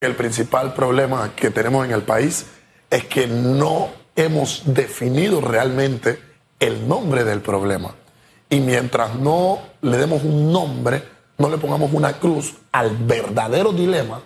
El principal problema que tenemos en el país es que no hemos definido realmente el nombre del problema. Y mientras no le demos un nombre, no le pongamos una cruz al verdadero dilema,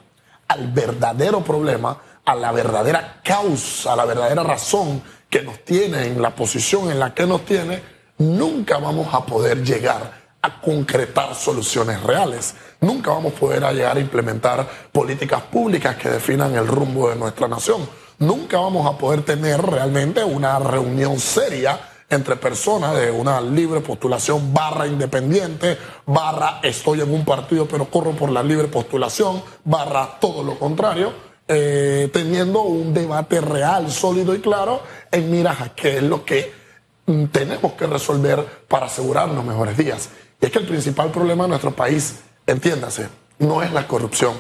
al verdadero problema, a la verdadera causa, a la verdadera razón que nos tiene en la posición en la que nos tiene, nunca vamos a poder llegar a concretar soluciones reales. Nunca vamos a poder llegar a implementar políticas públicas que definan el rumbo de nuestra nación. Nunca vamos a poder tener realmente una reunión seria entre personas de una libre postulación barra independiente, barra estoy en un partido pero corro por la libre postulación, barra todo lo contrario, eh, teniendo un debate real, sólido y claro en miras a qué es lo que tenemos que resolver para asegurarnos mejores días. Y es que el principal problema de nuestro país, entiéndase, no es la corrupción,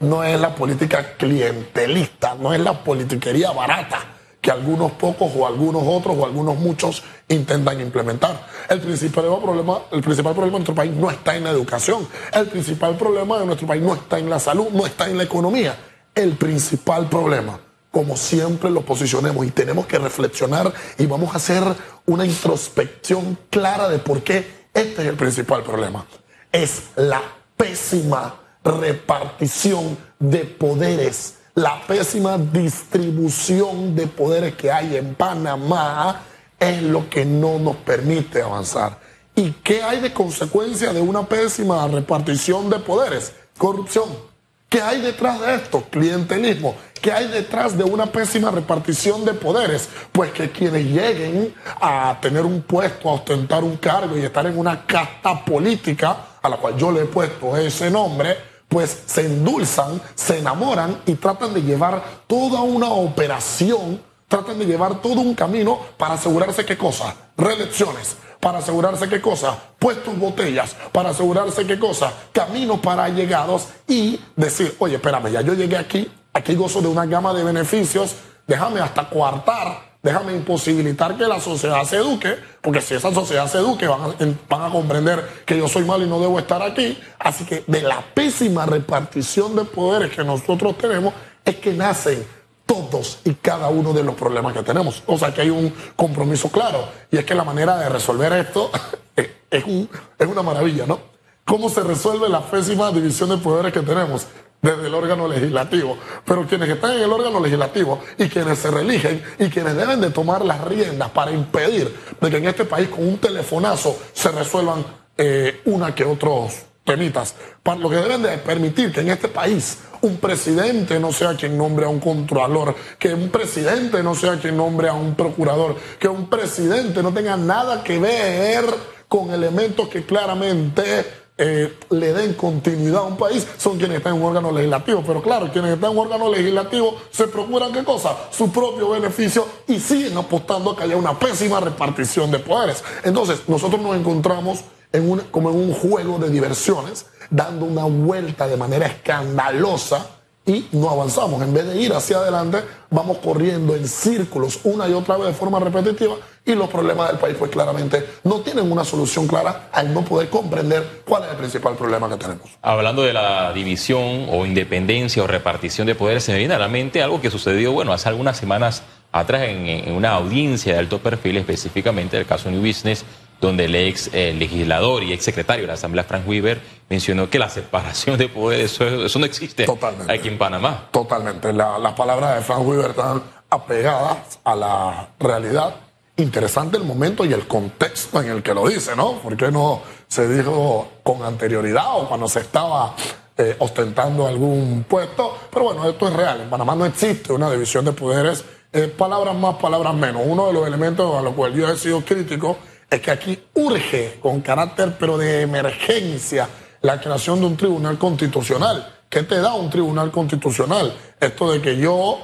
no es la política clientelista, no es la politiquería barata que algunos pocos o algunos otros o algunos muchos intentan implementar. El principal problema, el principal problema de nuestro país no está en la educación, el principal problema de nuestro país no está en la salud, no está en la economía. El principal problema, como siempre lo posicionemos y tenemos que reflexionar y vamos a hacer una introspección clara de por qué este es el principal problema. Es la pésima repartición de poderes, la pésima distribución de poderes que hay en Panamá es lo que no nos permite avanzar. ¿Y qué hay de consecuencia de una pésima repartición de poderes? Corrupción. ¿Qué hay detrás de esto? Clientelismo. ¿Qué hay detrás de una pésima repartición de poderes? Pues que quienes lleguen a tener un puesto, a ostentar un cargo y estar en una casta política, a la cual yo le he puesto ese nombre, pues se endulzan, se enamoran y tratan de llevar toda una operación, tratan de llevar todo un camino para asegurarse qué cosa, reelecciones, para asegurarse qué cosa, puestos botellas, para asegurarse qué cosa, caminos para llegados y decir, oye, espérame, ya yo llegué aquí, aquí gozo de una gama de beneficios, déjame hasta coartar, déjame imposibilitar que la sociedad se eduque, porque si esa sociedad se eduque van a, van a comprender que yo soy malo y no debo estar aquí. Así que de la pésima repartición de poderes que nosotros tenemos es que nacen todos y cada uno de los problemas que tenemos. O sea que hay un compromiso claro. Y es que la manera de resolver esto es, una maravilla, ¿no? ¿Cómo se resuelve la pésima división de poderes que tenemos? Desde el órgano legislativo. Pero quienes están en el órgano legislativo y quienes se reeligen y quienes deben de tomar las riendas para impedir de que en este país con un telefonazo se resuelvan eh, una que otros temitas. Para lo que deben de permitir que en este país un presidente no sea quien nombre a un controlador, que un presidente no sea quien nombre a un procurador, que un presidente no tenga nada que ver con elementos que claramente eh, le den continuidad a un país, son quienes están en un órgano legislativo. Pero claro, quienes están en un órgano legislativo se procuran qué cosa? Su propio beneficio y siguen apostando a que haya una pésima repartición de poderes. Entonces, nosotros nos encontramos en un, como en un juego de diversiones dando una vuelta de manera escandalosa y no avanzamos. En vez de ir hacia adelante, vamos corriendo en círculos una y otra vez de forma repetitiva y los problemas del país pues claramente no tienen una solución clara al no poder comprender cuál es el principal problema que tenemos. Hablando de la división o independencia o repartición de poderes, se viene a la mente algo que sucedió, bueno, hace algunas semanas atrás en, en una audiencia de alto perfil, específicamente del caso New Business, donde el ex eh, legislador y ex secretario de la Asamblea, Frank Weaver, mencionó que la separación de poderes, eso, no existe aquí en Panamá. Totalmente. las palabras de Frank Weaver están apegadas a la realidad. Interesante el momento y el contexto en el que lo dice, ¿no? Porque no se dijo con anterioridad o cuando se estaba eh, ostentando algún puesto? Pero bueno, esto es real. En Panamá no existe una división de poderes. Eh, palabras más, palabras menos. Uno de los elementos a los cuales yo he sido crítico es que aquí urge con carácter pero de emergencia la creación de un tribunal constitucional. ¿Qué te da un tribunal constitucional? Esto de que yo,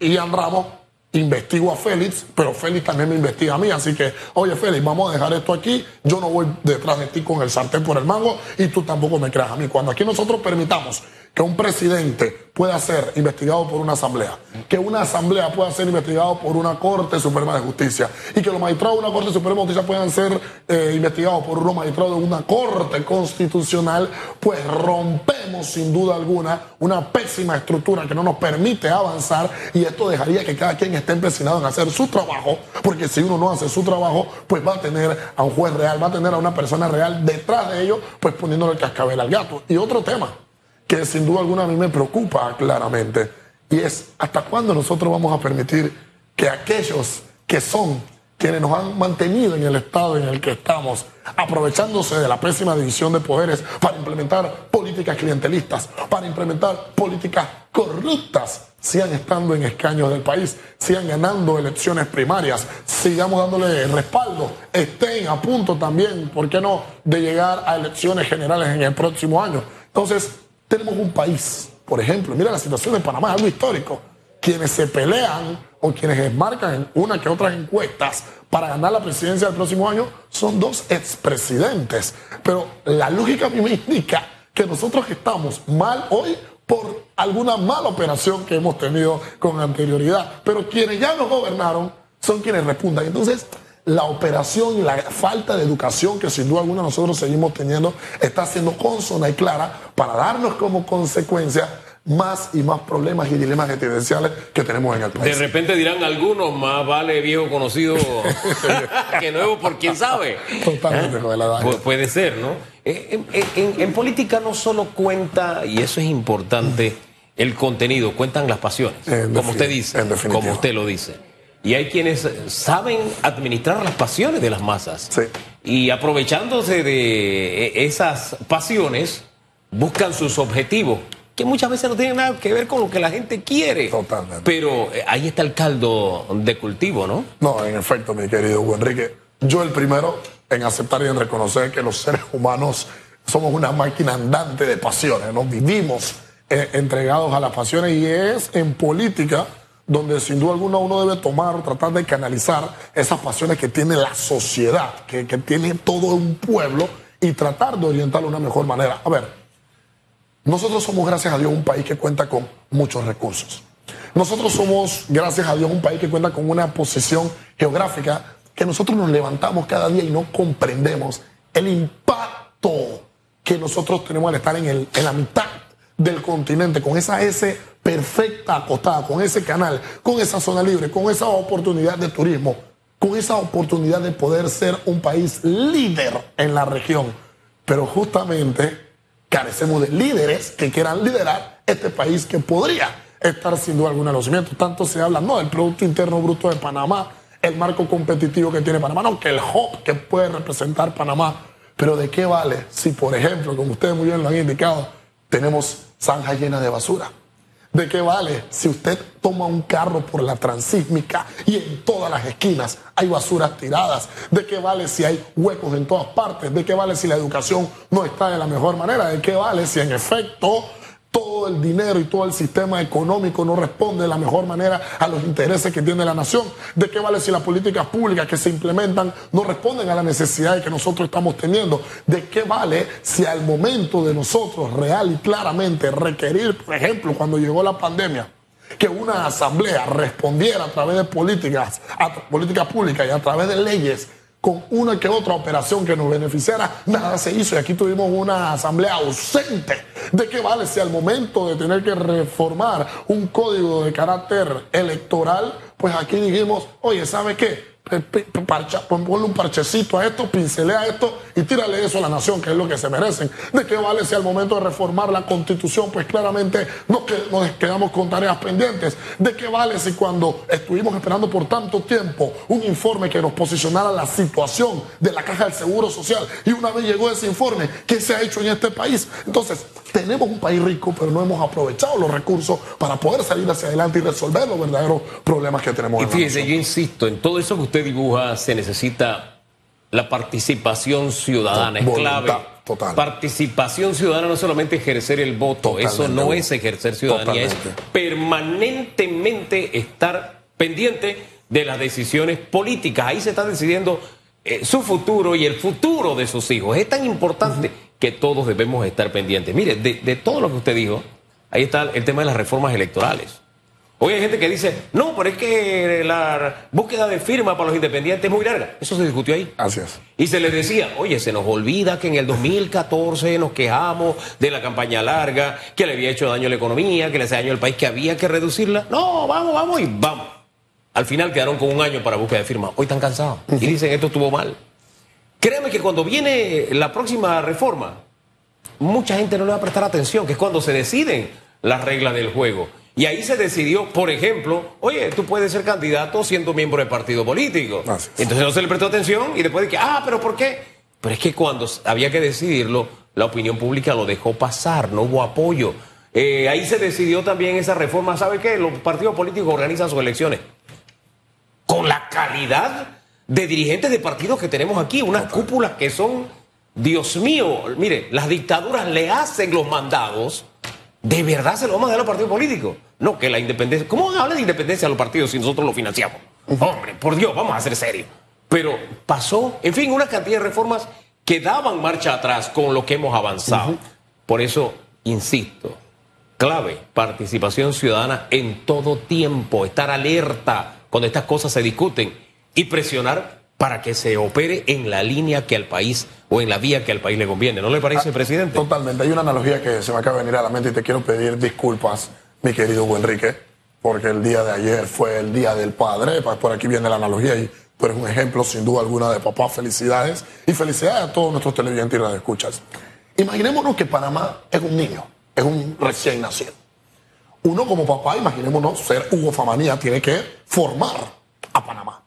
Ian Ramos, investigo a Félix, pero Félix también me investiga a mí. Así que, oye Félix, vamos a dejar esto aquí. Yo no voy detrás de ti con el sartén por el mango y tú tampoco me creas a mí. Cuando aquí nosotros permitamos que un presidente pueda ser investigado por una asamblea, que una asamblea pueda ser investigado por una Corte Suprema de Justicia y que los magistrados de una Corte Suprema de Justicia puedan ser eh, investigados por unos magistrados de una Corte Constitucional, pues rompemos sin duda alguna una pésima estructura que no nos permite avanzar y esto dejaría que cada quien esté empecinado en hacer su trabajo, porque si uno no hace su trabajo, pues va a tener a un juez real, va a tener a una persona real detrás de ellos, pues poniéndole el cascabel al gato. Y otro tema que sin duda alguna a mí me preocupa claramente, y es hasta cuándo nosotros vamos a permitir que aquellos que son quienes nos han mantenido en el estado en el que estamos, aprovechándose de la pésima división de poderes para implementar políticas clientelistas, para implementar políticas corruptas, sigan estando en escaños del país, sigan ganando elecciones primarias, sigamos dándole respaldo, estén a punto también, ¿por qué no?, de llegar a elecciones generales en el próximo año. Entonces, tenemos un país, por ejemplo, mira la situación de Panamá, algo histórico. Quienes se pelean o quienes marcan en una que otras encuestas para ganar la presidencia del próximo año son dos expresidentes. Pero la lógica a me indica que nosotros estamos mal hoy por alguna mala operación que hemos tenido con anterioridad. Pero quienes ya nos gobernaron son quienes repuntan. Entonces, la operación y la falta de educación que sin duda alguna nosotros seguimos teniendo está siendo consona y clara para darnos como consecuencia más y más problemas y dilemas existenciales que tenemos en el país. De repente dirán algunos, más vale viejo conocido que nuevo por quién sabe. Totalmente, ¿Eh? Pu puede ser, ¿no? Eh, en, en, política no solo cuenta, y eso es importante, el contenido, cuentan las pasiones, como usted dice, como usted lo dice. Y hay quienes saben administrar las pasiones de las masas. Sí. Y aprovechándose de e, esas pasiones, buscan sus objetivos, que muchas veces no tienen nada que ver con lo que la gente quiere. Totalmente. Pero eh, ahí está el caldo de cultivo, ¿no? No, en efecto, mi querido Hugo Enrique. Yo el primero en aceptar y en reconocer que los seres humanos somos una máquina andante de pasiones, ¿no? Vivimos eh, entregados a las pasiones y es en política donde sin duda alguna uno debe tomar, tratar de canalizar esas pasiones que tiene la sociedad, que, tiene todo un pueblo y tratar de orientarlo de una mejor manera. A ver, nosotros somos, gracias a Dios, un país que cuenta con muchos recursos. Nosotros somos, gracias a Dios, un país que cuenta con una posición geográfica que nosotros nos levantamos cada día y no comprendemos el impacto que nosotros tenemos al estar en, el, en la mitad del continente, con esa S perfecta acostada, con ese canal, con esa zona libre, con esa oportunidad de turismo, con esa oportunidad de poder ser un país líder en la región. Pero justamente carecemos de líderes que quieran liderar este país que podría estar sin duda alguna los cimientos. Tanto se habla, no, del Producto Interno Bruto de Panamá, el marco competitivo que tiene Panamá, no, que el hub que puede representar Panamá. Pero ¿de qué vale si, por ejemplo, como ustedes muy bien lo han indicado, tenemos zanja llena de basura? ¿De qué vale si usted toma un carro por la transísmica y en todas las esquinas hay basuras tiradas? ¿De qué vale si hay huecos en todas partes? ¿De qué vale si la educación no está de la mejor manera? ¿De qué vale si en efecto todo el dinero y todo el sistema económico no responde de la mejor manera a los intereses que tiene la nación. ¿De qué vale si las políticas públicas que se implementan no responden a las necesidades que nosotros estamos teniendo? ¿De qué vale si al momento de nosotros real y claramente requerir, por ejemplo, cuando llegó la pandemia, que una asamblea respondiera a través de políticas, políticas públicas y a través de leyes con una que otra operación que nos beneficiara, nada se hizo y aquí tuvimos una asamblea ausente. ¿De qué vale si al momento de tener que reformar un código de carácter electoral, pues aquí dijimos, oye, ¿sabe qué? Parcha, ponle un parchecito a esto, pincelea esto y tírale eso a la nación, que es lo que se merecen. ¿De qué vale si al momento de reformar la constitución, pues claramente nos quedamos con tareas pendientes? ¿De qué vale si cuando estuvimos esperando por tanto tiempo un informe que nos posicionara la situación de la caja del Seguro Social y una vez llegó ese informe, ¿qué se ha hecho en este país? Entonces, tenemos un país rico, pero no hemos aprovechado los recursos para poder salir hacia adelante y resolver los verdaderos problemas que tenemos. Y fíjese, yo insisto, en todo eso que usted dibuja se necesita la participación ciudadana, es clave. Total. Participación ciudadana no solamente ejercer el voto, eso no es ejercer ciudadanía, es permanentemente estar pendiente de las decisiones políticas. Ahí se está decidiendo eh, su futuro y el futuro de sus hijos. Es tan importante que todos debemos estar pendientes. Mire, de, todo lo que usted dijo, Ahí está el tema de las reformas electorales. Hoy hay gente que dice, no, pero es que la búsqueda de firma para los independientes es muy larga. Eso se discutió ahí. Así es. Y se les decía, oye, se nos olvida que en el 2014 nos quejamos de la campaña larga, que le había hecho daño a la economía, que le hacía daño al país, que había que reducirla. No, vamos, vamos y vamos. Al final quedaron con un año para búsqueda de firma. Hoy están cansados y dicen, esto estuvo mal. Créeme que cuando viene la próxima reforma, mucha gente no le va a prestar atención, que es cuando se deciden las reglas del juego. Y ahí se decidió, por ejemplo, oye, tú puedes ser candidato siendo miembro del partido político. Entonces no se le prestó atención y después de que, ah, pero ¿por qué? Pero es que cuando había que decidirlo, la opinión pública lo dejó pasar, no hubo apoyo. Eh, ahí se decidió también esa reforma. ¿Sabe qué? Los partidos políticos organizan sus elecciones. Con la calidad de dirigentes de partidos que tenemos aquí, unas cúpulas que son, Dios mío, mire, las dictaduras le hacen los mandados ¿De verdad se lo vamos a dar a los partidos políticos? No, que la independencia. ¿Cómo habla de independencia a los partidos si nosotros lo financiamos? Hombre, por Dios, vamos a ser serios. Pero pasó, en fin, una cantidad de reformas que daban marcha atrás con lo que hemos avanzado. Por eso, insisto, clave, participación ciudadana en todo tiempo, estar alerta cuando estas cosas se discuten y presionar para que se opere en la línea que al país o en la vía que al país le conviene. ¿No le parece, ah, presidente? Totalmente. Hay una analogía que se me acaba de venir a la mente y te quiero pedir disculpas, mi querido Hugo Enrique, porque el día de ayer fue el Día del Padre. Pues por aquí viene la analogía y tú eres un ejemplo, sin duda alguna, de papá. Felicidades. Y felicidades a todos nuestros televidentes y radioescuchas. Imaginémonos que Panamá es un niño, es un recién nacido. Uno como papá, imaginémonos ser Hugo Famanía, tiene que formar a Panamá.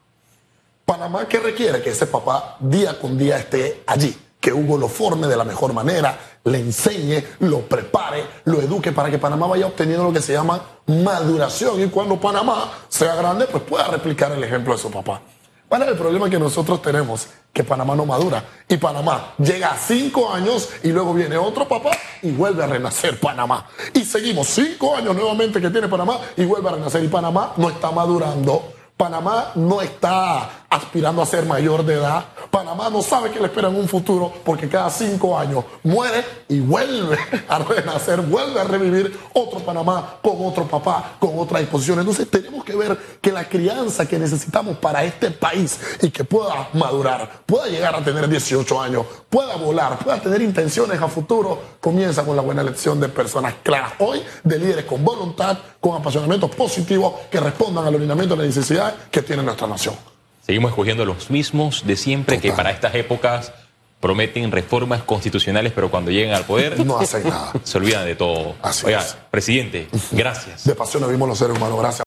Panamá, ¿qué requiere? Que ese papá día con día esté allí, que Hugo lo forme de la mejor manera, le enseñe, lo prepare, lo eduque para que Panamá vaya obteniendo lo que se llama maduración y cuando Panamá sea grande, pues pueda replicar el ejemplo de su papá. ¿Cuál es el problema que nosotros tenemos? Que Panamá no madura. Y Panamá llega a cinco años y luego viene otro papá y vuelve a renacer Panamá. Y seguimos cinco años nuevamente que tiene Panamá y vuelve a renacer. Y Panamá no está madurando Panamá no está aspirando a ser mayor de edad. Panamá no sabe que le espera en un futuro porque cada cinco años muere y vuelve a renacer, vuelve a revivir otro Panamá con otro papá, con otra disposición. Entonces tenemos que ver que la crianza que necesitamos para este país y que pueda madurar, pueda llegar a tener 18 años, pueda volar, pueda tener intenciones a futuro, comienza con la buena elección de personas claras hoy, de líderes con voluntad, con apasionamientos positivos que respondan al alineamiento de la necesidad que tiene nuestra nación. Seguimos escogiendo los mismos de siempre que para estas épocas prometen reformas constitucionales, pero cuando lleguen al poder no hacen nada. Se olvidan de todo. Así Oiga, presidente, gracias. De pasión vimos los seres humanos, gracias.